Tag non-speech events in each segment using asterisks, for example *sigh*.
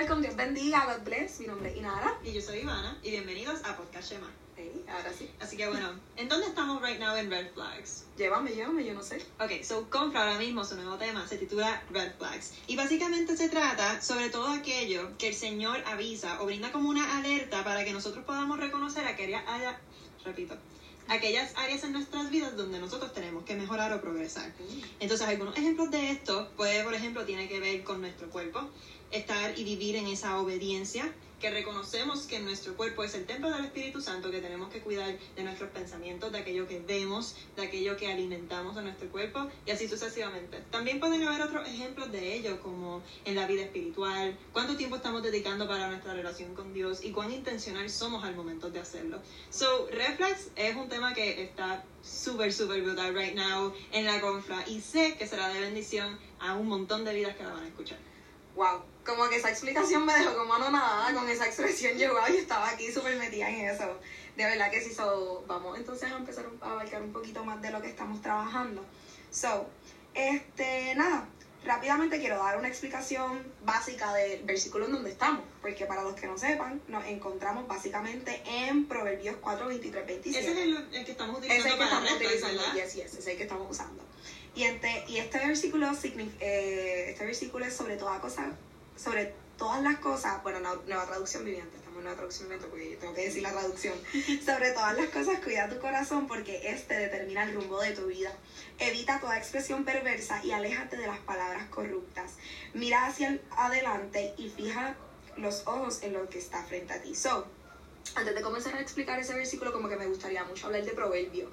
welcome, Dios bendiga, God bless. Mi nombre es Inara. Y yo soy Ivana y bienvenidos a Podcast Shema. Hey, ahora sí. Así que bueno, ¿en dónde estamos right now en Red Flags? Llévame, llévame, yo no sé. Ok, so compra ahora mismo su nuevo tema, se titula Red Flags. Y básicamente se trata sobre todo aquello que el Señor avisa o brinda como una alerta para que nosotros podamos reconocer aquellas áreas, repito, aquellas áreas en nuestras vidas donde nosotros tenemos que mejorar o progresar. Entonces, algunos ejemplos de esto, puede, por ejemplo, tiene que ver con nuestro cuerpo, estar y vivir en esa obediencia, que reconocemos que nuestro cuerpo es el templo del Espíritu Santo, que tenemos que cuidar de nuestros pensamientos, de aquello que vemos, de aquello que alimentamos a nuestro cuerpo y así sucesivamente. También pueden haber otros ejemplos de ello, como en la vida espiritual, cuánto tiempo estamos dedicando para nuestra relación con Dios y cuán intencional somos al momento de hacerlo. So, Reflex es un tema que está súper, súper brutal right now en la confra y sé que será de bendición a un montón de vidas que la van a escuchar. Wow, como que esa explicación me dejó como anonadada con esa expresión llegó y estaba aquí súper metida en eso. De verdad que sí, so, vamos entonces a empezar a abarcar un poquito más de lo que estamos trabajando. So, este, nada, rápidamente quiero dar una explicación básica del versículo en donde estamos, porque para los que no sepan, nos encontramos básicamente en Proverbios 4, 23, 27. Ese es el, el que estamos Ese es utilizando el que para estamos utilizando, yes, yes, ese es el que estamos usando. Y, ente- y este versículo eh, este versículo es sobre toda cosa, sobre todas las cosas, bueno, no- nueva traducción viviente, estamos en nueva traducción viviente porque yo tengo que decir la traducción. *laughs* sobre todas las cosas, cuida tu corazón porque este determina el rumbo de tu vida. Evita toda expresión perversa y aléjate de las palabras corruptas. Mira hacia el- adelante y fija los ojos en lo que está frente a ti. So, antes de comenzar a explicar ese versículo, como que me gustaría mucho hablar de proverbio.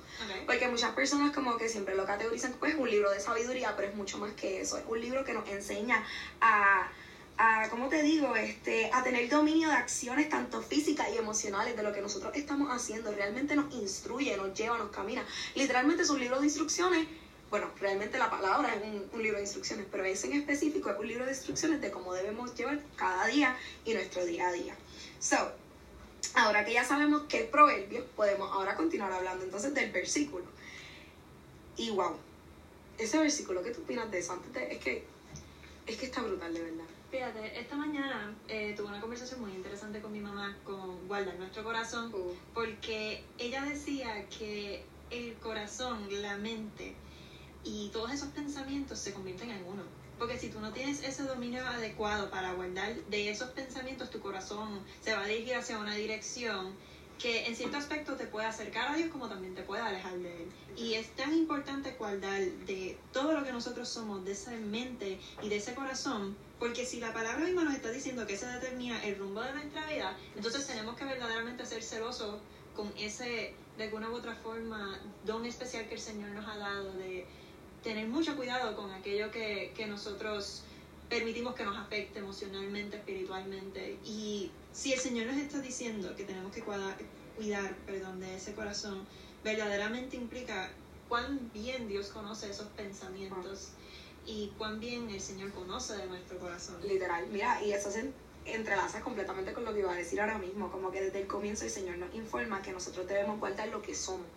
Porque muchas personas como que siempre lo categorizan pues un libro de sabiduría, pero es mucho más que eso. Es un libro que nos enseña a, a ¿cómo te digo? Este, a tener dominio de acciones tanto físicas y emocionales de lo que nosotros estamos haciendo. Realmente nos instruye, nos lleva, nos camina. Literalmente es un libro de instrucciones. Bueno, realmente la palabra es un, un libro de instrucciones, pero ese en específico es un libro de instrucciones de cómo debemos llevar cada día y nuestro día a día. So, Ahora que ya sabemos qué es proverbio, podemos ahora continuar hablando entonces del versículo. Y wow, ese versículo, ¿qué tú opinas de eso? Antes de- es que es que está brutal, de verdad. Fíjate, esta mañana eh, tuve una conversación muy interesante con mi mamá con guardar nuestro corazón, porque ella decía que el corazón, la mente y todos esos pensamientos se convierten en uno. Porque si tú no tienes ese dominio adecuado para guardar de esos pensamientos, tu corazón se va a dirigir hacia una dirección que en cierto aspecto te puede acercar a Dios como también te puede alejar de Él. Y es tan importante guardar de todo lo que nosotros somos, de esa mente y de ese corazón, porque si la palabra misma nos está diciendo que se determina el rumbo de nuestra vida, entonces tenemos que verdaderamente ser celosos con ese, de alguna u otra forma, don especial que el Señor nos ha dado de tener mucho cuidado con aquello que, que nosotros permitimos que nos afecte emocionalmente, espiritualmente. Y si el Señor nos está diciendo que tenemos que cuidar, cuidar de ese corazón, verdaderamente implica cuán bien Dios conoce esos pensamientos y cuán bien el Señor conoce de nuestro corazón. Literal, mira, y eso se entrelaza completamente con lo que iba a decir ahora mismo, como que desde el comienzo el Señor nos informa que nosotros debemos guardar lo que somos,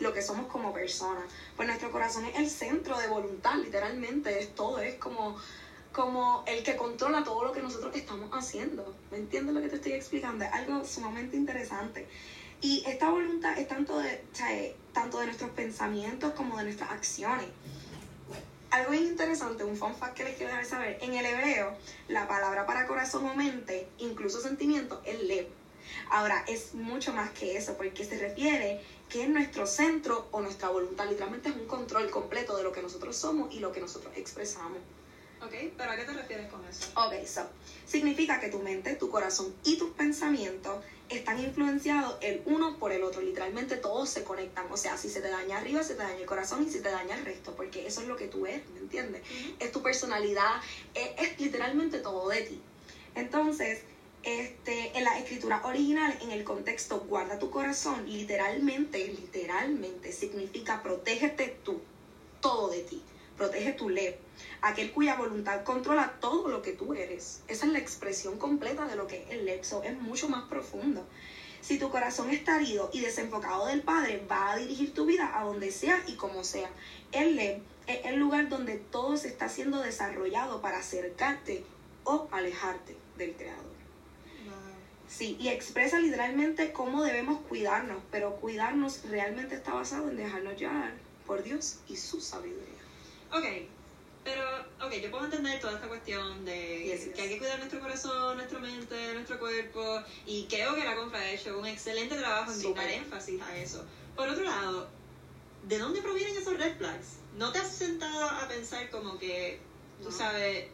lo que somos como personas. Pues nuestro corazón es el centro de voluntad, literalmente, es todo, es como como el que controla todo lo que nosotros estamos haciendo. ¿Me entiendes lo que te estoy explicando? Es algo sumamente interesante. Y esta voluntad es tanto de, tanto de nuestros pensamientos como de nuestras acciones. Algo interesante, un fun fact que les quiero dejar saber. En el hebreo, la palabra para corazón o mente, incluso sentimiento, es lev. Ahora, es mucho más que eso, porque se refiere que es nuestro centro o nuestra voluntad. Literalmente es un control completo de lo que nosotros somos y lo que nosotros expresamos. ¿Ok? ¿Pero a qué te refieres con eso? Ok, so, significa que tu mente, tu corazón y tus pensamientos están influenciados el uno por el otro. Literalmente todos se conectan. O sea, si se te daña arriba, se te daña el corazón y si te daña el resto, porque eso es lo que tú eres, ¿me entiendes? Es tu personalidad, es, es literalmente todo de ti. Entonces, este, en la escritura original, en el contexto guarda tu corazón, literalmente, literalmente significa protégete tú, todo de ti. Protege tu ley, aquel cuya voluntad controla todo lo que tú eres. Esa es la expresión completa de lo que es el lexo, es mucho más profundo. Si tu corazón está herido y desenfocado del Padre, va a dirigir tu vida a donde sea y como sea. El leb es el lugar donde todo se está siendo desarrollado para acercarte o alejarte. del Creador. Sí, y expresa literalmente cómo debemos cuidarnos, pero cuidarnos realmente está basado en dejarnos llevar por Dios y su sabiduría. Ok, pero, ok, yo puedo entender toda esta cuestión de que hay que cuidar nuestro corazón, nuestra mente, nuestro cuerpo, y creo que la compra ha hecho un excelente trabajo en dar énfasis a eso. Por otro lado, ¿de dónde provienen esos red flags? ¿No te has sentado a pensar como que, tú sabes,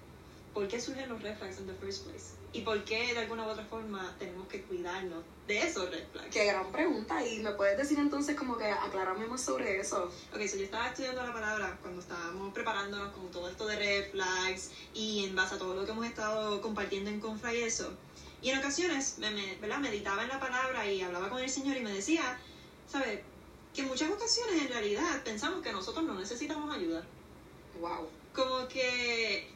por qué surgen los red flags in the first place? ¿Y por qué de alguna u otra forma tenemos que cuidarnos de esos red flags? Qué gran pregunta. ¿Y me puedes decir entonces como que aclararme más sobre eso? Ok, so yo estaba estudiando la palabra cuando estábamos preparándonos con todo esto de red flags y en base a todo lo que hemos estado compartiendo en Confra y eso. Y en ocasiones, me, ¿verdad? meditaba en la palabra y hablaba con el Señor y me decía, ¿sabes? Que en muchas ocasiones en realidad pensamos que nosotros no necesitamos ayuda. Wow. Como que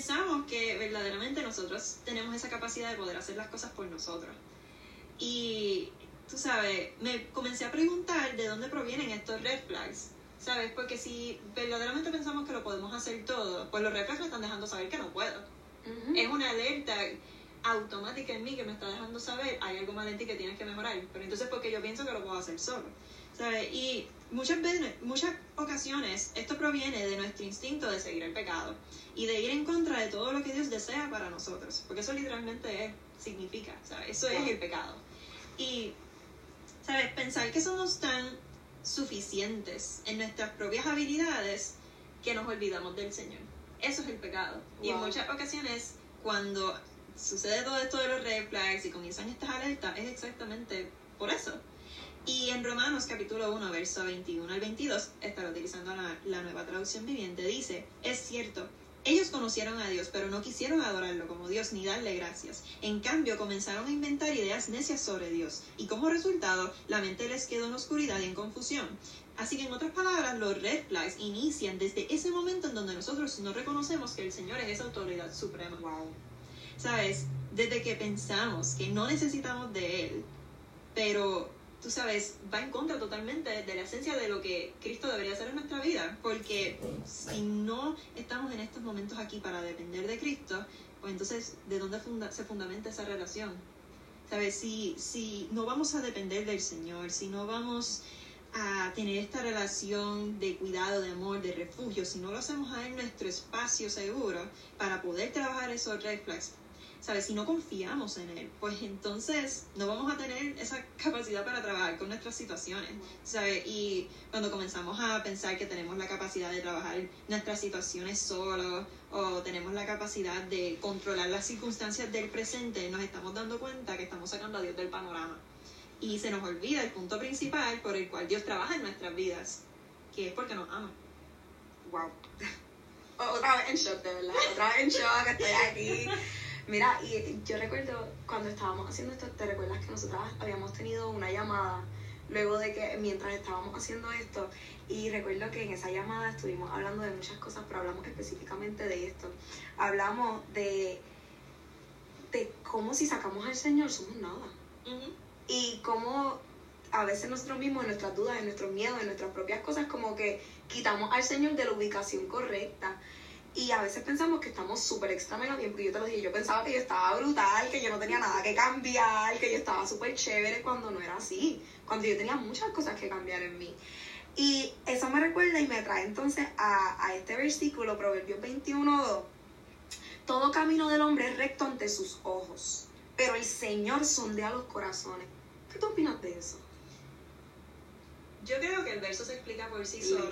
pensamos que verdaderamente nosotros tenemos esa capacidad de poder hacer las cosas por nosotros. Y, tú sabes, me comencé a preguntar de dónde provienen estos red flags. ¿Sabes? Porque si verdaderamente pensamos que lo podemos hacer todo, pues los red flags me están dejando saber que no puedo. Es una alerta automática en mí que me está dejando saber hay algo mal en ti que tienes que mejorar. Pero entonces porque yo pienso que lo puedo hacer solo. ¿Sabes? Y muchas veces, muchas ocasiones, esto proviene de nuestro instinto de seguir el pecado y de ir en contra de todo lo que Dios desea para nosotros, porque eso literalmente significa, ¿sabes? Eso es el pecado. Y, ¿sabes? Pensar que somos tan suficientes en nuestras propias habilidades que nos olvidamos del Señor. Eso es el pecado. Y en muchas ocasiones, cuando sucede todo esto de los red flags y comienzan estas alertas, es exactamente por eso. Y en Romanos capítulo 1, verso 21 al 22, estará utilizando la, la nueva traducción viviente, dice, es cierto, ellos conocieron a Dios, pero no quisieron adorarlo como Dios ni darle gracias. En cambio, comenzaron a inventar ideas necias sobre Dios, y como resultado, la mente les quedó en oscuridad y en confusión. Así que, en otras palabras, los red flags inician desde ese momento en donde nosotros no reconocemos que el Señor es esa autoridad suprema. Wow. ¿Sabes? Desde que pensamos que no necesitamos de Él, pero tú sabes, va en contra totalmente de la esencia de lo que Cristo debería hacer en nuestra vida. Porque si no estamos en estos momentos aquí para depender de Cristo, pues entonces, ¿de dónde se fundamenta esa relación? ¿Sabes? Si, si no vamos a depender del Señor, si no vamos a tener esta relación de cuidado, de amor, de refugio, si no lo hacemos a nuestro espacio seguro para poder trabajar esos red flags, ¿sabes? Si no confiamos en Él, pues entonces no vamos a tener esa capacidad para trabajar con nuestras situaciones, ¿sabes? Y cuando comenzamos a pensar que tenemos la capacidad de trabajar nuestras situaciones solos o tenemos la capacidad de controlar las circunstancias del presente, nos estamos dando cuenta que estamos sacando a Dios del panorama. Y se nos olvida el punto principal por el cual Dios trabaja en nuestras vidas, que es porque nos ama. Wow. *laughs* Otra vez en shock, de verdad. Otra vez en shock, estoy aquí. Mira, y yo recuerdo cuando estábamos haciendo esto, ¿te recuerdas que nosotras habíamos tenido una llamada luego de que mientras estábamos haciendo esto? Y recuerdo que en esa llamada estuvimos hablando de muchas cosas, pero hablamos específicamente de esto. Hablamos de, de cómo si sacamos al Señor somos nada. Y cómo a veces nosotros mismos, en nuestras dudas, en nuestros miedos, en nuestras propias cosas, como que quitamos al Señor de la ubicación correcta. Y a veces pensamos que estamos súper extra mega bien, porque yo te lo dije, yo pensaba que yo estaba brutal, que yo no tenía nada que cambiar, que yo estaba súper chévere cuando no era así, cuando yo tenía muchas cosas que cambiar en mí. Y eso me recuerda y me trae entonces a, a este versículo, Proverbios 21.2. Todo camino del hombre es recto ante sus ojos, pero el Señor sondea los corazones. ¿Qué tú opinas de eso? Yo creo que el verso se explica por sí solo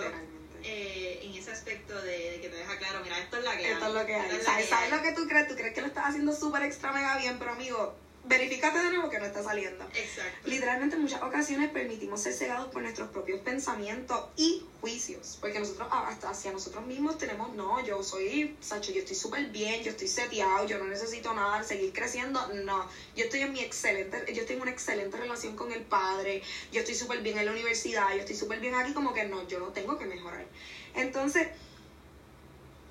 eh, en ese aspecto de, que te deja claro, mira, esto es la que Esto es lo que hay. ¿Sabes, lo que tú crees? Tú crees que lo estás haciendo súper extra mega bien, pero amigo, verifícate de nuevo que no está saliendo. Exacto. Literalmente en muchas ocasiones permitimos ser cegados por nuestros propios pensamientos y juicios, porque nosotros hasta hacia nosotros mismos tenemos, no, yo soy, Sacho, yo estoy súper bien, yo estoy seteado, yo no necesito nada, seguir creciendo, no, yo estoy en mi excelente, yo estoy en una excelente relación con el Padre, yo estoy súper bien en la universidad, yo estoy súper bien aquí, como que no, yo no tengo que mejorar. Entonces,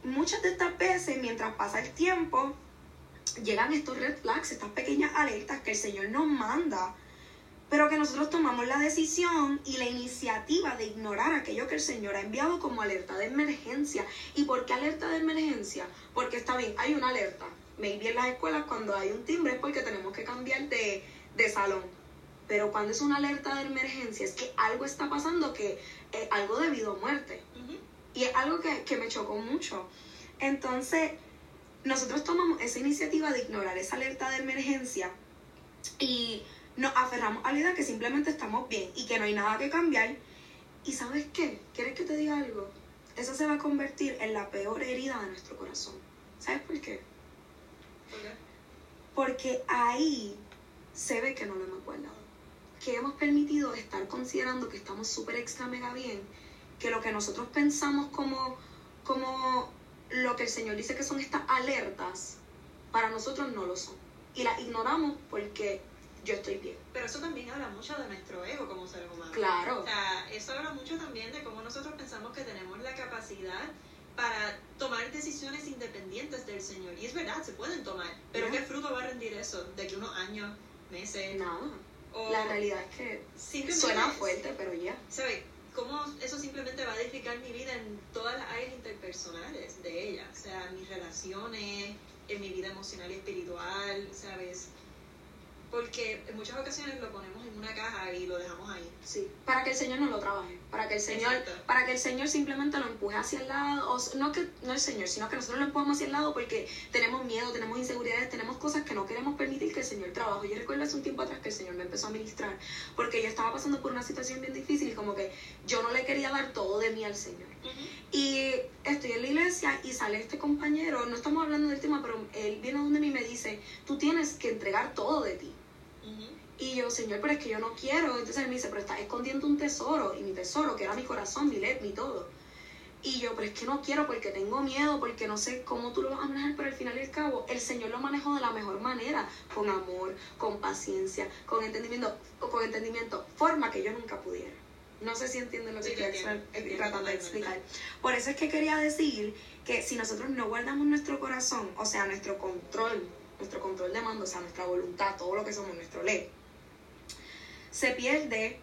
muchas de estas veces, mientras pasa el tiempo, llegan estos red flags, estas pequeñas alertas que el Señor nos manda, pero que nosotros tomamos la decisión y la iniciativa de ignorar aquello que el Señor ha enviado como alerta de emergencia. ¿Y por qué alerta de emergencia? Porque está bien, hay una alerta, maybe en las escuelas cuando hay un timbre es porque tenemos que cambiar de, de salón. Pero cuando es una alerta de emergencia es que algo está pasando que es algo debido a muerte. Y es algo que, que me chocó mucho. Entonces, nosotros tomamos esa iniciativa de ignorar esa alerta de emergencia y nos aferramos a la idea que simplemente estamos bien y que no hay nada que cambiar. ¿Y sabes qué? ¿Quieres que te diga algo? Eso se va a convertir en la peor herida de nuestro corazón. ¿Sabes por qué? ¿Por qué? Porque ahí se ve que no lo hemos guardado. Que hemos permitido estar considerando que estamos súper extra mega bien, que lo que nosotros pensamos como, como lo que el Señor dice que son estas alertas, para nosotros no lo son. Y las ignoramos porque yo estoy bien. Pero eso también habla mucho de nuestro ego como seres humanos. Claro. O sea, eso habla mucho también de cómo nosotros pensamos que tenemos la capacidad para tomar decisiones independientes del Señor. Y es verdad, se pueden tomar. Pero Ya. ¿qué fruto va a rendir eso? De que unos años, meses. Nada. O La realidad es que suena fuerte, pero ya. ¿Sabe? ¿Cómo eso simplemente va a edificar mi vida en todas las áreas interpersonales de ella? O sea, mis relaciones, en mi vida emocional y espiritual, ¿sabes? Porque en muchas ocasiones lo ponemos en una caja y lo dejamos ahí. Sí, para que el Señor no lo trabaje, para que el Señor, Exacto. para que el Señor simplemente lo empuje hacia el lado, o no que no el Señor, sino que nosotros lo empujamos hacia el lado porque tenemos miedo, tenemos inseguridades, tenemos cosas que no queremos permitir que el Señor trabaje. Yo recuerdo hace un tiempo atrás que el Señor me empezó a ministrar porque yo estaba pasando por una situación bien difícil y como que yo no le quería dar todo de mí al Señor. Y estoy en la iglesia y sale este compañero, no estamos hablando del tema, pero él viene donde mí y me dice, tú tienes que entregar todo de ti. Y yo, Señor, pero es que yo no quiero. Entonces él me dice, pero estás escondiendo un tesoro. Y mi tesoro, que era mi corazón, mi led, mi todo. Y yo, pero es que no quiero porque tengo miedo, porque no sé cómo tú lo vas a manejar, pero al final y al cabo, el Señor lo manejó de la mejor manera, con amor, con paciencia, con entendimiento, con entendimiento, forma que yo nunca pudiera. No sé si entienden lo que Sí, estoy tratando de explicar. Por eso es que quería decir que si nosotros no guardamos nuestro corazón, o sea, nuestro control, nuestro control de mando, o sea, nuestra voluntad, todo lo que somos, nuestro led, se pierde,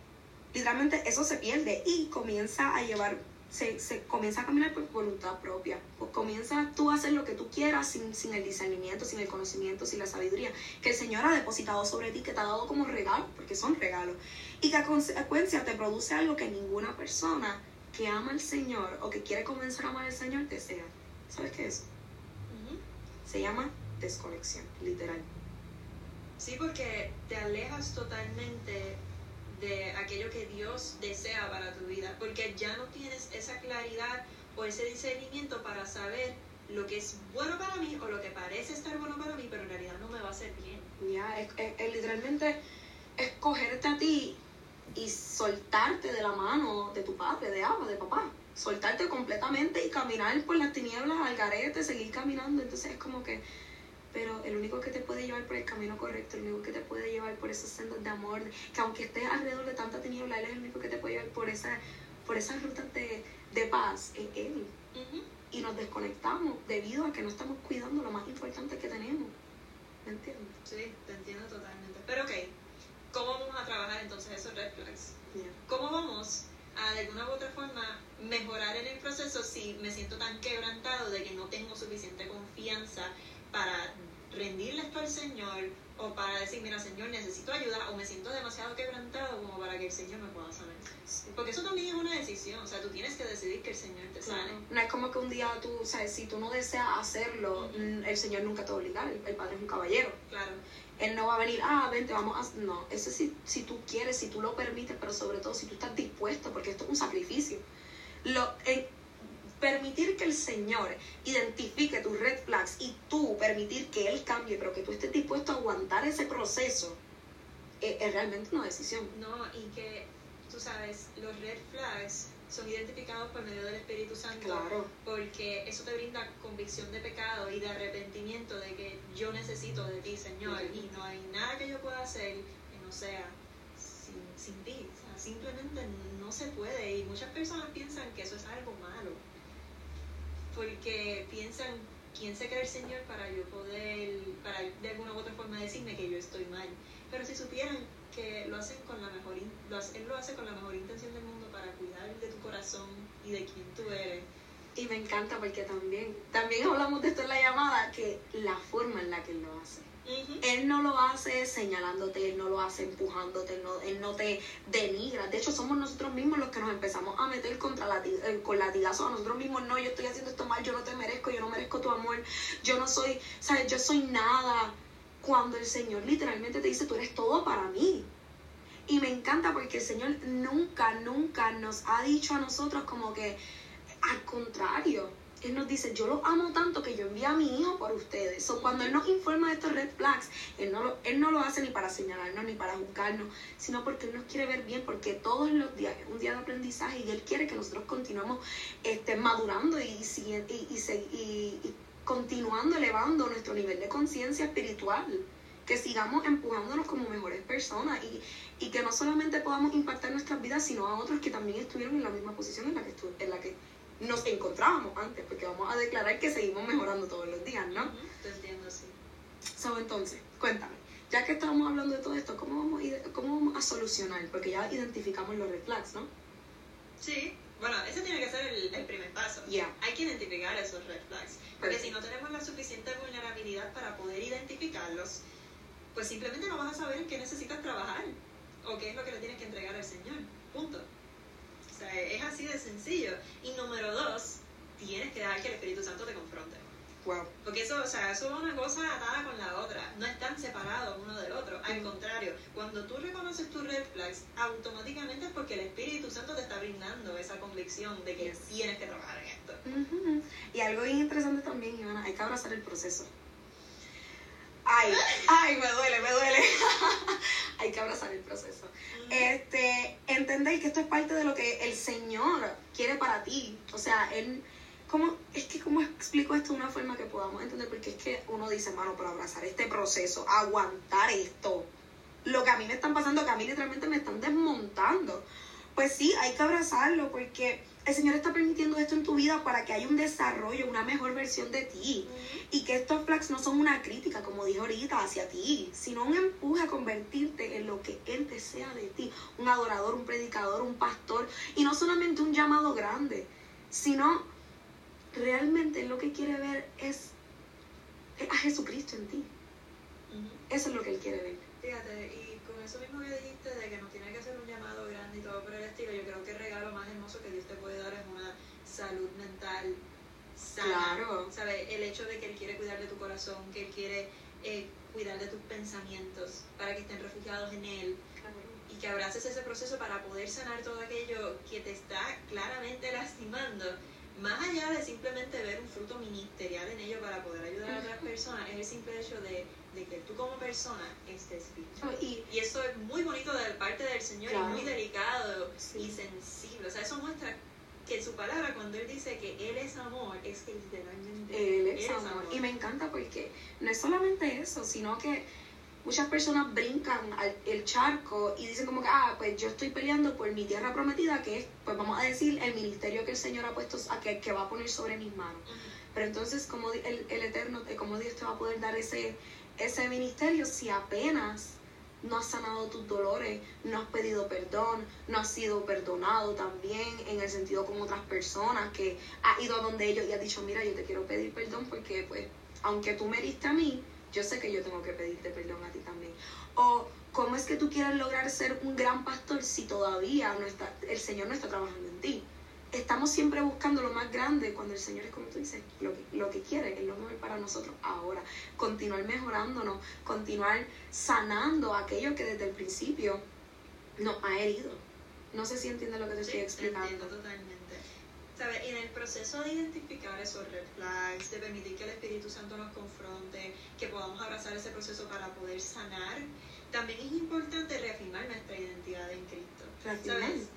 literalmente eso se pierde y comienza a llevar, se, se comienza a caminar por voluntad propia. Pues comienza tú a hacer lo que tú quieras sin, sin el discernimiento, sin el conocimiento, sin la sabiduría que el Señor ha depositado sobre ti, que te ha dado como regalo, porque son regalos. Y que a consecuencia te produce algo que ninguna persona que ama al Señor o que quiere comenzar a amar al Señor desea. ¿Sabes qué es? Se llama desconexión, literal. Sí, porque te alejas totalmente de aquello que Dios desea para tu vida, porque ya no tienes esa claridad o ese discernimiento para saber lo que es bueno para mí o lo que parece estar bueno para mí, pero en realidad no me va a hacer bien. Ya, es, literalmente escogerte a ti y soltarte de la mano de tu padre, de Abba, de papá. Soltarte completamente y caminar por las tinieblas al garete, seguir caminando. Entonces es como que, pero el único que te puede llevar por el camino correcto, el único que te puede llevar por esos sendos de amor, que aunque estés alrededor de tanta tiniebla, Él es el único que te puede llevar por, esa, por esas rutas de, de paz, es Él. Y nos desconectamos debido a que no estamos cuidando lo más importante que tenemos. ¿Me entiendes? Sí, te entiendo totalmente. Pero ok, ¿cómo vamos a trabajar entonces esos red flags? ¿Cómo vamos a de alguna u otra forma mejorar en el proceso si me siento tan quebrantado de que no tengo suficiente confianza para rendirle esto al Señor o para decir, mira Señor, necesito ayuda o me siento demasiado quebrantado como para que el Señor me pueda sanar? Sí. Porque eso también es una decisión, o sea, tú tienes que decidir que el Señor te sane. No es como que un día tú, sabes, si tú no deseas hacerlo, el Señor nunca te va a obligar. El Padre es un caballero. Claro, Él no va a venir, ah, vente, vamos a... No, eso es si, si tú quieres, si tú lo permites, pero sobre todo si tú estás dispuesto, porque esto es un sacrificio. Lo, en- permitir que el Señor identifique tus red flags y tú permitir que Él cambie, pero que tú estés dispuesto a aguantar ese proceso, es, es realmente una decisión. no, y que tú sabes, los red flags son identificados por medio del Espíritu Santo. Claro. porque eso te brinda convicción de pecado y de arrepentimiento de que yo necesito de ti, Señor, Ujú. y no hay nada que yo pueda hacer que no sea sin, sin ti. O sea, simplemente no se puede y muchas personas piensan que eso es algo malo, porque piensan quién se cree el Señor para yo poder, para de alguna u otra forma decirme que yo estoy mal. Pero si supieran que lo hacen con la mejor, lo Él lo hace con la mejor intención del mundo para cuidar de tu corazón y de quién tú eres Y me encanta porque también, también hablamos de esto en la llamada, que la forma en la que él lo hace. Él no lo hace señalándote, él no lo hace empujándote, él no, te denigra. De hecho, somos nosotros mismos los que nos empezamos a meter contra la, eh, con latigazo a nosotros mismos. No, yo estoy haciendo esto mal, yo no te merezco, yo no merezco tu amor, yo no soy, ¿sabes? Yo soy nada. Cuando el Señor literalmente te dice, tú eres todo para mí. Y me encanta porque el Señor nunca, nunca nos ha dicho a nosotros como que, al contrario, él nos dice, yo lo amo tanto que yo envío a mi hijo por ustedes. O cuando Él nos informa de estos red flags, él no, lo, él no lo hace ni para señalarnos ni para juzgarnos, sino porque Él nos quiere ver bien, porque todos los días es un día de aprendizaje y Él quiere que nosotros continuemos este, madurando y, y, y, y continuando elevando nuestro nivel de conciencia espiritual que sigamos empujándonos como mejores personas y, y, que no solamente podamos impactar nuestras vidas, sino a otros que también estuvieron en la misma posición en la que, en la que nos encontrábamos antes, porque vamos a declarar que seguimos mejorando todos los días, ¿no? Te entiendo, sí. So, entonces, cuéntame, ya que estamos hablando de todo esto, ¿cómo vamos, a, cómo vamos a solucionar? Porque ya identificamos los red flags, ¿no? Sí, bueno, ese tiene que ser el, primer paso. Yeah. Hay que identificar esos red flags. Porque si no tenemos la suficiente vulnerabilidad para poder identificarlos, pues simplemente no vas a saber en qué necesitas trabajar o qué es lo que le tienes que entregar al Señor. Punto. Sea, es así de sencillo. Y número dos, tienes que dejar que el Espíritu Santo te confronte. Wow. Porque eso, o sea, eso es una cosa atada con la otra. No están separados uno del otro. Al contrario, cuando tú reconoces tus red flags, automáticamente es porque el Espíritu Santo te está brindando esa convicción de que tienes que trabajar en esto. Y algo bien interesante también, Ivana, hay que abrazar el proceso. Ay, ay, me duele, me duele. *laughs* hay que abrazar el proceso. Este, entender que esto es parte de lo que el Señor quiere para ti. O sea, Él, ¿cómo, es que cómo explico esto de una forma que podamos entender? Porque es que uno dice, mano, para abrazar este proceso, aguantar esto, lo que a mí me están pasando, que a mí literalmente me están desmontando. Pues sí, hay que abrazarlo porque el Señor está permitiendo esto en tu vida para que haya un desarrollo, una mejor versión de ti. Y que estos flags no son una crítica, como dije ahorita, hacia ti, sino un empuje a convertirte en lo que Él desea de ti. Un adorador, un predicador, un pastor. Y no solamente un llamado grande, sino realmente lo que quiere ver es a Jesucristo en ti. Eso es lo que Él quiere ver. Fíjate, y con eso mismo que dijiste de que no tiene todo por el estilo, yo creo que el regalo más hermoso que Dios te puede dar es una salud mental sana. Claro. ¿Sabes? El hecho de que Él quiere cuidar de tu corazón, que Él quiere eh, cuidar de tus pensamientos para que estén refugiados en Él. Y que abraces ese proceso para poder sanar todo aquello que te está claramente lastimando más allá de simplemente ver un fruto ministerial en ello para poder ayudar a otras *laughs* personas, es el simple hecho de, que tú como persona estés bien. Y, y, es muy bonito de parte del Señor y muy delicado y sensible. O sea, eso muestra que su palabra, cuando Él dice que Él es amor, es que literalmente Él es, amor. Y me encanta porque no es solamente eso, sino que muchas personas brincan al, el charco y dicen como que, ah, pues yo estoy peleando por mi tierra prometida, que es, pues vamos a decir, el ministerio que el Señor ha puesto, a que, que va a poner sobre mis manos. Pero entonces, como el, el Eterno, eh, como Dios te va a poder dar ese, ese ministerio si apenas no has sanado tus dolores, no has pedido perdón, no has sido perdonado también en el sentido con otras personas, que has ido a donde ellos y has dicho, mira, yo te quiero pedir perdón porque, pues, aunque tú me diste a mí, yo sé que yo tengo que pedirte perdón a ti también. O cómo es que tú quieres lograr ser un gran pastor si todavía no está, el Señor no está trabajando en ti. Estamos siempre buscando lo más grande cuando el Señor es como tú dices, lo que, lo que quiere, es lo mejor para nosotros ahora. Continuar mejorándonos, continuar sanando aquello que desde el principio nos ha herido. No sé si entiendes lo que te estoy explicando. totalmente. ¿Sabes? En el proceso de identificar esos red flags, de permitir que el Espíritu Santo nos confronte, que podamos abrazar ese proceso para poder sanar, también es importante reafirmar nuestra identidad en Cristo. ¿Sabes?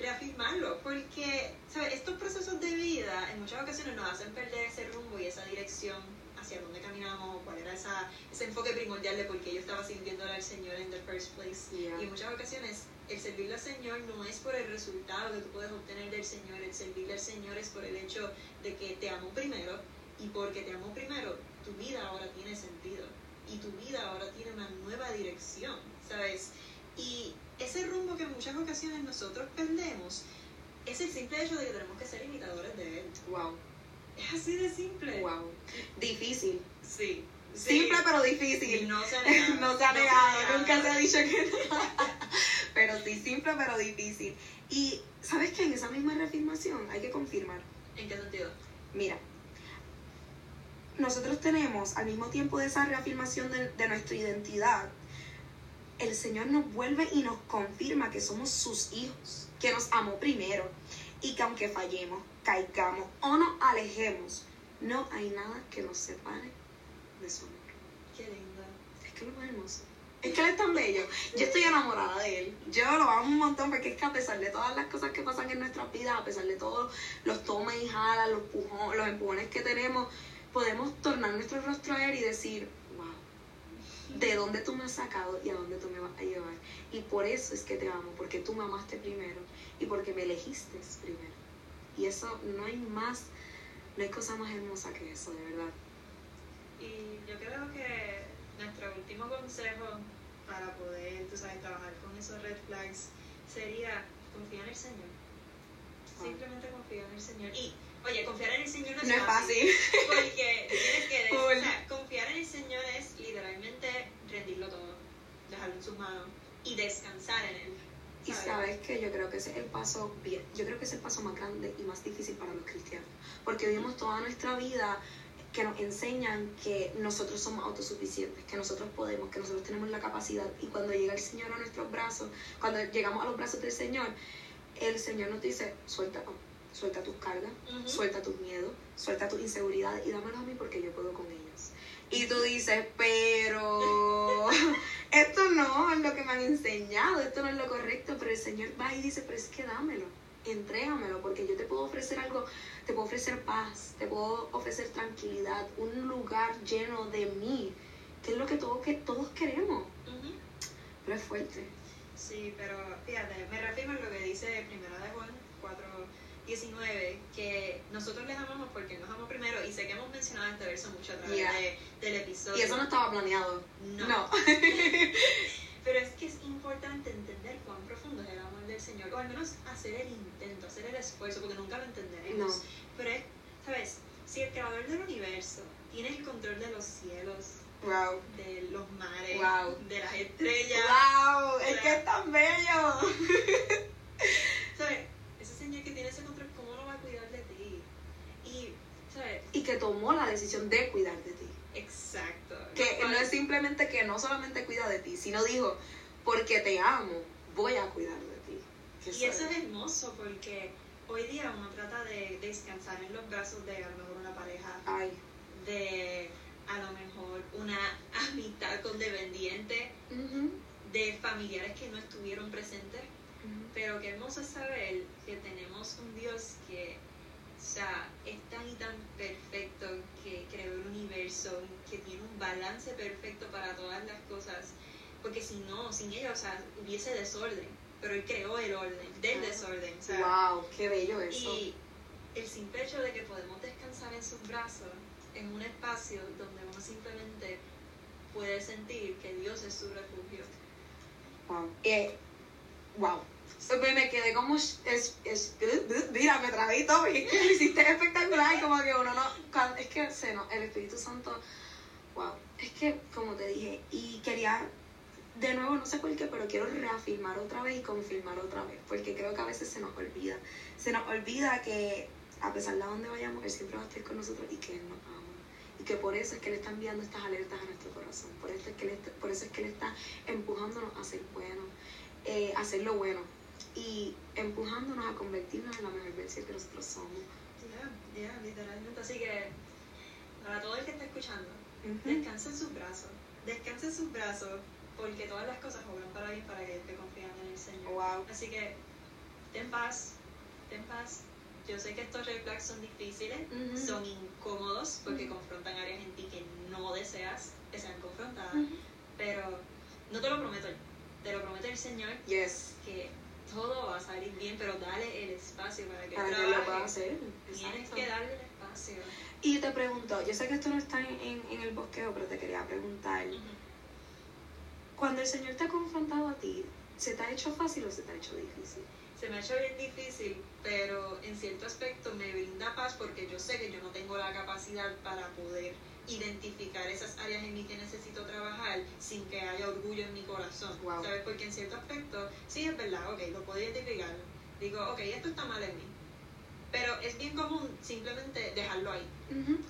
Reafirmarlo, porque ¿sabes? estos procesos de vida en muchas ocasiones nos hacen perder ese rumbo y esa dirección hacia dónde caminamos, cuál era esa, ese enfoque primordial de por qué yo estaba sirviéndole al Señor en the first place. Y en muchas ocasiones el servirle al Señor no es por el resultado que tú puedes obtener del Señor, el servirle al Señor es por el hecho de que te amo primero y porque te amo primero, tu vida ahora tiene sentido y tu vida ahora tiene una nueva dirección, ¿sabes? Y ese rumbo que en muchas ocasiones nosotros perdemos es el simple hecho de que tenemos que ser imitadores de Él. Wow. Es así de simple. Wow. Difícil. Sí. Simple pero difícil. *laughs* No se ha negado. no se ha negado, nunca se ha dicho que no. *laughs* pero sí, simple pero difícil. Y, ¿sabes qué? En esa misma reafirmación hay que confirmar. ¿En qué sentido? Mira, nosotros tenemos al mismo tiempo de esa reafirmación de, de nuestra identidad, el Señor nos vuelve y nos confirma que somos sus hijos, que nos amó primero y que aunque fallemos, caigamos o nos alejemos, no hay nada que nos separe de su amor. Qué lindo. Es que lo más hermoso. Es que él es tan bello. Yo estoy enamorada de él. Yo lo amo un montón porque es que a pesar de todas las cosas que pasan en nuestras vidas, a pesar de todos los tomes y jalas, los, pujones, los empujones que tenemos, podemos tornar nuestro rostro a él y decir, ¿de dónde tú me has sacado y a dónde tú me vas a llevar? Y por eso es que te amo, porque tú me amaste primero y porque me elegiste primero. Y eso no hay más, no hay cosa más hermosa que eso, de verdad. Y yo creo que nuestro último consejo para poder, tú sabes, trabajar con esos red flags sería confiar en el Señor. Ah. Simplemente confiar en el Señor. Y, oye, confiar en el Señor no es, No es fácil. Porque tienes que decir, o sea, confiar en el Señor es literalmente rendirlo todo, dejarlo en sus manos y descansar en Él. Y sabes que yo creo que ese es el paso bien, yo creo que es el paso más grande y más difícil para los cristianos, porque vivimos toda nuestra vida que nos enseñan que nosotros somos autosuficientes, que nosotros podemos, que nosotros tenemos la capacidad y cuando llega el Señor a nuestros brazos, cuando llegamos a los brazos del Señor, el Señor nos dice, suelta, suelta tus cargas, suelta tus miedos, suelta tus inseguridades y dámelos a mí porque yo puedo con ellos. Y tú dices, pero *laughs* esto no es lo que me han enseñado, esto no es lo correcto, pero el Señor va y dice, pero es que dámelo, entrégamelo, porque yo te puedo ofrecer algo, te puedo ofrecer paz, te puedo ofrecer tranquilidad, un lugar lleno de mí, que es lo que, todo, que todos queremos, pero es fuerte. Sí, pero fíjate, me refiero a lo que dice Primera de Juan 4, 19, que nosotros les amamos porque nos amamos primero, y sé que hemos mencionado este verso mucho a través Yeah. de- del episodio. Y eso no estaba planeado. No. No. *laughs* Pero es que es importante entender cuán profundo es el amor del Señor, o al menos hacer el intento, hacer el esfuerzo, porque nunca lo entenderemos. No. Pero es, ¿sabes? Si el creador del universo tiene el control de los cielos, Wow. de los mares, Wow. de las estrellas, Wow, es que es tan bello. *laughs* ¿sabes? Ese Señor que tiene ese control, ¿cómo no va a cuidar de ti? Y, ¿sabes? Y que tomó la decisión de cuidar de ti. Exacto. Que no es simplemente que no solamente cuida de ti, sino dijo, porque te amo, voy a cuidar de ti. Y eso es- hermoso porque hoy día uno trata de descansar en los brazos de a lo mejor una pareja, Ay. de a lo mejor una amistad con dependiente, Ujú, de familiares que no estuvieron presentes. ujú. Pero qué hermoso es saber que tenemos un Dios que o sea, es tan y tan perfecto, que creó el universo, que tiene un balance perfecto para todas las cosas. Porque si no, sin ella, o sea, hubiese desorden. Pero él creó el orden, del Ah. desorden. O sea, Wow, qué bello eso. y el simple hecho de que podemos descansar en sus brazos, en un espacio donde uno simplemente puede sentir que Dios es su refugio. Wow. Eh, wow. So, me, quedé como. Es, es, mira, me traje todo y que lo hiciste espectacular. Y como que uno no. es que se no, el Espíritu Santo. Wow. Es que, como te dije, y quería. De nuevo, no sé por qué, pero quiero reafirmar otra vez y confirmar otra vez. Porque creo que a veces se nos olvida. Se nos olvida que, a pesar de donde vayamos, Él siempre va a estar con nosotros y que Él nos ama. Y que por eso es que Él está enviando estas alertas a nuestro corazón. Por eso es que Él está, por eso es que él está empujándonos a ser buenos, eh, a hacer lo bueno. Y empujándonos a convertirnos en la mejor versión que nosotros somos. Ya, ya, literalmente. Así que, para todo el que está escuchando, Ujú. descansa en sus brazos. Descansa en sus brazos, porque todas las cosas obran para bien para que confían en el Señor. Wow. Así que, ten paz, ten paz. Yo sé que estos red flags son difíciles, son incómodos, porque Ujú. confrontan áreas en ti que no deseas que sean confrontadas. Pero no te lo prometo yo, te lo promete el Señor Yes. que todo va a salir bien, pero dale el espacio para que Para que lo pueda hacer. Tienes Exacto. que darle el espacio. Y yo te pregunto, yo sé que esto no está en, en- en el bosqueo, pero te quería preguntar. Ujú. Cuando el Señor te ha confrontado a ti, ¿se te ha hecho fácil o se te ha hecho difícil? se me ha hecho bien difícil, pero en cierto aspecto me brinda paz porque yo sé que yo no tengo la capacidad para poder identificar esas áreas en mí que necesito trabajar sin que haya orgullo en mi corazón. ¿Sabes? Porque en cierto aspecto, sí es verdad, ok, lo puedo identificar. Digo, ok, esto está mal en mí. Pero es bien común simplemente dejarlo ahí.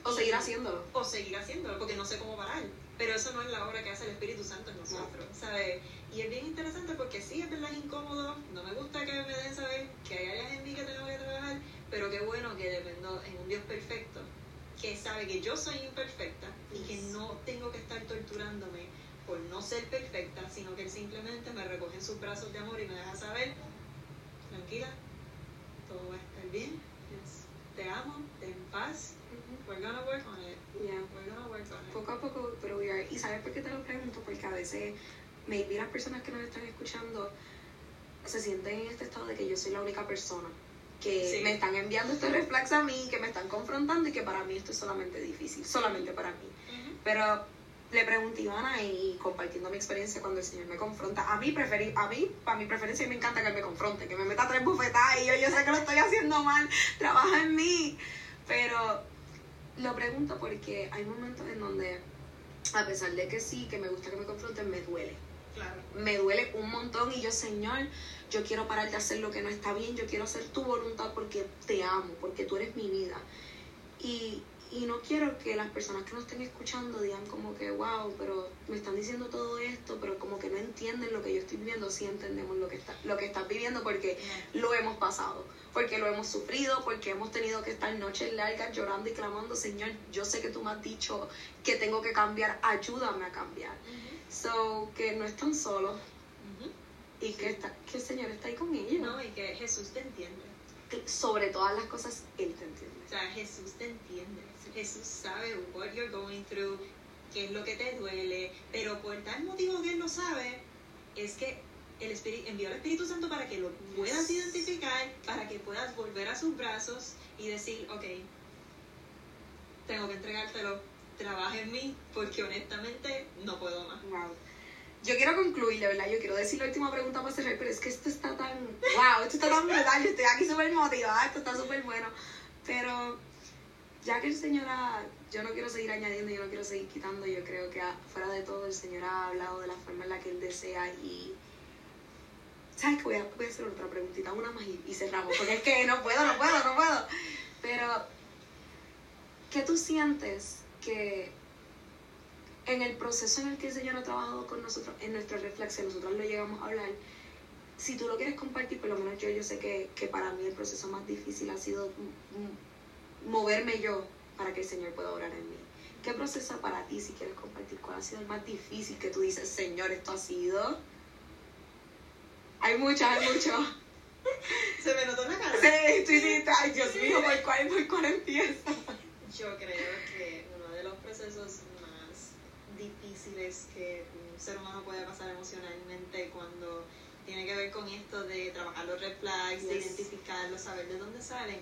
O seguir haciéndolo. O seguir haciéndolo, porque no sé cómo parar. Pero eso no es la obra que hace el Espíritu Santo en nosotros, ¿sabes? Y es bien interesante porque sí, es verdad, es incómodo. No me gusta que me den saber que hay áreas en mí que tengo que trabajar. Pero qué bueno que dependo en un Dios perfecto que sabe que yo soy imperfecta y que no tengo que estar torturándome por no ser perfecta, sino que él simplemente me recoge en sus brazos de amor y me deja saber, tranquila, todo va a estar bien, te amo, ten paz, we're gonna work on it. Yeah. We're gonna work on it. Poco a poco, pero we are, y sabes por qué te lo pregunto, porque a veces maybe las personas que nos están escuchando se sienten en este estado de que yo soy la única persona que me están enviando este reflex a mí, que me están confrontando y que para mí esto es solamente difícil, solamente para mí. Pero le pregunté a Ivana y compartiendo mi experiencia cuando el Señor me confronta, a mí preferí, a mí, para mi preferencia me encanta que Él me confronte, que me meta tres bufetadas y yo, yo sé que lo estoy haciendo mal, trabaja en mí. Pero lo pregunto porque hay momentos en donde, a pesar de que sí, que me gusta que me confronten, me duele. Me duele un montón y yo, Señor, yo quiero parar de hacer lo que no está bien, yo quiero hacer tu voluntad porque te amo, porque tú eres mi vida. Y, y no quiero que las personas que nos estén escuchando digan como que, wow, pero me están diciendo todo esto, pero como que no entienden lo que yo estoy viviendo, sí entendemos lo que, está, lo que estás viviendo porque lo hemos pasado, porque lo hemos sufrido, porque hemos tenido que estar noches largas llorando y clamando, Señor, yo sé que tú me has dicho que tengo que cambiar, ayúdame a cambiar. So, que no están solos, y que, está, que el Señor está ahí con ellos. No, y que Jesús te entiende. sobre todas las cosas, Él te entiende. O sea, Jesús te entiende. Jesús sabe what you're going through, qué es lo que te duele, pero por tal motivo que Él lo sabe, es que el Espíritu, envió al Espíritu Santo para que lo puedas identificar, para que puedas volver a sus brazos y decir, ok, tengo que entregártelo, trabaja en mí, porque honestamente no puedo más. Wow yo quiero concluir, de verdad, yo quiero decir la última pregunta para cerrar, pero es que esto está tan, wow, esto está tan brutal, yo estoy aquí súper motivada, esto está súper bueno, pero ya que el Señor ha, yo no quiero seguir añadiendo, yo no quiero seguir quitando, yo creo que fuera de todo el Señor ha hablado de la forma en la que Él desea y, ¿sabes qué? Voy a, voy a hacer otra preguntita, una más y, y cerramos, porque es que no puedo, no puedo, no puedo, pero, ¿qué tú sientes que en el proceso en el que el Señor ha trabajado con nosotros, en nuestra reflexión, nosotros lo llegamos a hablar, si tú lo quieres compartir, por lo menos yo, yo sé que, que para mí el proceso más difícil ha sido moverme yo para que el Señor pueda orar en mí. ¿Qué proceso para ti, si quieres compartir, cuál ha sido el más difícil que tú dices, Señor, esto ha sido? Hay mucho, hay mucho. *laughs* Se me notó la cara. Sí, sí, sí, ay, Dios mío, ¿por cuál, por cuál empieza? Yo creo procesos difíciles que un ser humano puede pasar emocionalmente cuando tiene que ver con esto de trabajar los red flags, de identificarlos, saber de dónde salen,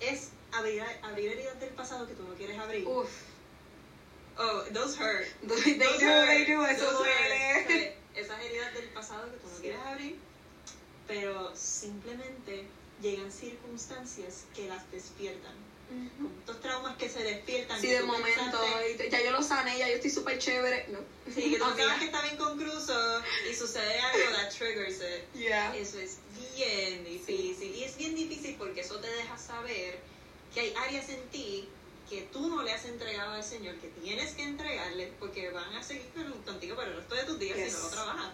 es abrir, abrir heridas del pasado que tú no quieres abrir. Uf. Oh, those hurt. They, do, they do, eso duele. Esas heridas del pasado que tú no quieres abrir, pero simplemente llegan circunstancias que las despiertan estos traumas que se despiertan. Sí, de momento, ya yo lo sané, ya yo estoy súper chévere. No. Sí, que tú *laughs* sabes que está bien con Cruzo y sucede algo that triggers it. Eso es bien difícil. Y es bien difícil porque eso te deja saber que hay áreas en ti que tú no le has entregado al Señor, que tienes que entregarle, porque van a seguir contigo para el resto de tus días si no lo trabajas.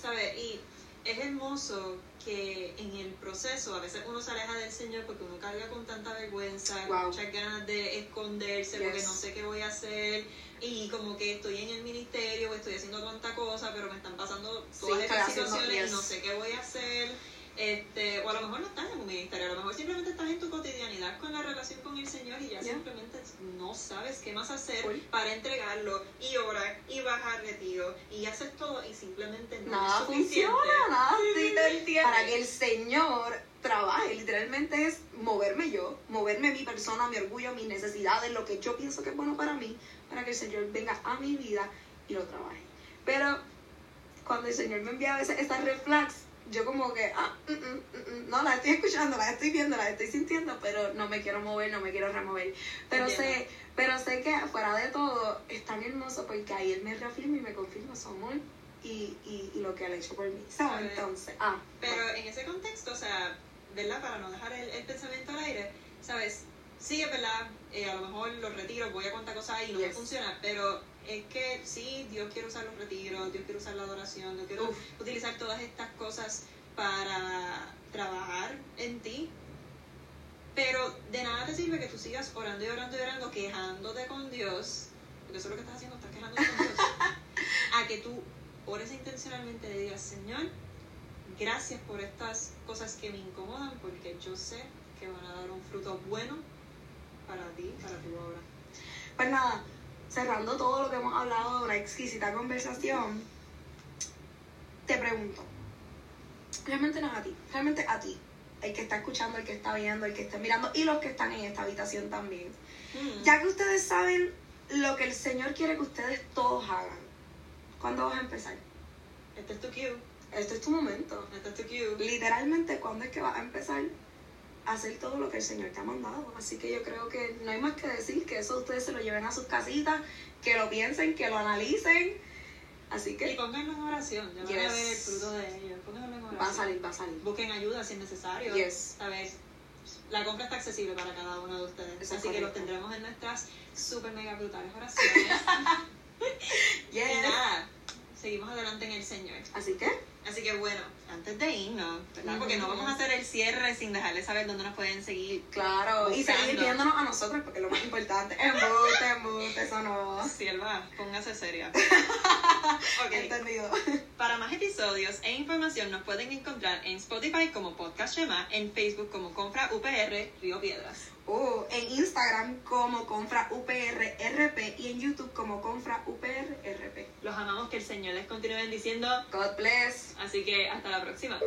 ¿Sabes? Y es hermoso que en el proceso a veces uno se aleja del Señor porque uno carga con tanta vergüenza, con muchas ganas de esconderse porque no sé qué voy a hacer y como que estoy en el ministerio o estoy haciendo tanta cosa pero me están pasando todas estas situaciones y no sé qué voy a hacer este, o a lo mejor no estás en un ministerio, a lo mejor simplemente estás en tu cotidianidad con la relación con el Señor y ya simplemente no sabes qué más hacer para entregarlo y orar y bajar retiro y hacer todo y simplemente no nada funciona, nada Para que el Señor trabaje, literalmente es moverme yo, moverme mi persona, mi orgullo, mis necesidades, lo que yo pienso que es bueno para mí, para que el Señor venga a mi vida y lo trabaje. Pero cuando el Señor me enviaba esas, esas yo como que, ah, mm, mm, mm, no, la estoy escuchando, la estoy viendo, la estoy sintiendo, pero no me quiero mover, no me quiero remover. Pero sé, pero sé que fuera de todo es tan hermoso porque ahí él me reafirma y me confirma su amor y, y, y lo que ha hecho por mí. ¿sabes? Entonces, ah. Pero en ese contexto, o sea, ¿verdad? Para no dejar el, el pensamiento al aire, ¿sabes? Sí, eh, a lo mejor los retiros, voy a contar cosas ahí y no me funciona, pero es que sí, Dios quiere usar los retiros, Dios quiere usar la adoración, Dios quiere utilizar todas estas cosas para trabajar en ti. Pero de nada te sirve que tú sigas orando y orando y orando, quejándote con Dios, porque eso es lo que estás haciendo, estás quejándote con Dios, *laughs* a que tú ores intencionalmente y digas, Señor, gracias por estas cosas que me incomodan, porque yo sé que van a dar un fruto bueno para ti, para tu obra. Pues nada, cerrando todo lo que hemos hablado de una exquisita conversación, te pregunto, realmente no es a ti, realmente a ti, el que está escuchando, el que está viendo, el que está mirando y los que están en esta habitación también. Hmm. Ya que ustedes saben lo que el Señor quiere que ustedes todos hagan, ¿cuándo vas a empezar? Este es tu cue. Este es tu momento. Este es tu cue. Literalmente, ¿cuándo es que vas a empezar? Hacer todo lo que el Señor te ha mandado. Así que yo creo que no hay más que decir que eso ustedes se lo lleven a sus casitas, que lo piensen, que lo analicen. Así que. Y pónganlo en oración, ya van a ver el fruto de ellos. Pónganlo en oración. Va a salir, va a salir. Busquen ayuda si es necesario. Yes. ¿Sabes? La compra está accesible para cada uno de ustedes. Así que lo tendremos en nuestras super mega brutales oraciones. *laughs* yes. Y nada, seguimos adelante en el Señor. Así que. Así que bueno, antes de irnos, ¿verdad? Porque no vamos a hacer el cierre sin dejarles saber dónde nos pueden seguir. Claro, y seguir viéndonos a nosotros, porque lo más importante, embute, embute, eso no. Sierva, póngase seria. *laughs* Entendido. Para más episodios e información nos pueden encontrar en Spotify como Podcast Shema, en Facebook como Compra UPR Río Piedras. Uh, en Instagram como Confra UPRRP y en YouTube como Confra UPRRP. Los amamos, que el Señor les continúe bendiciendo. God bless. Así que hasta próxima.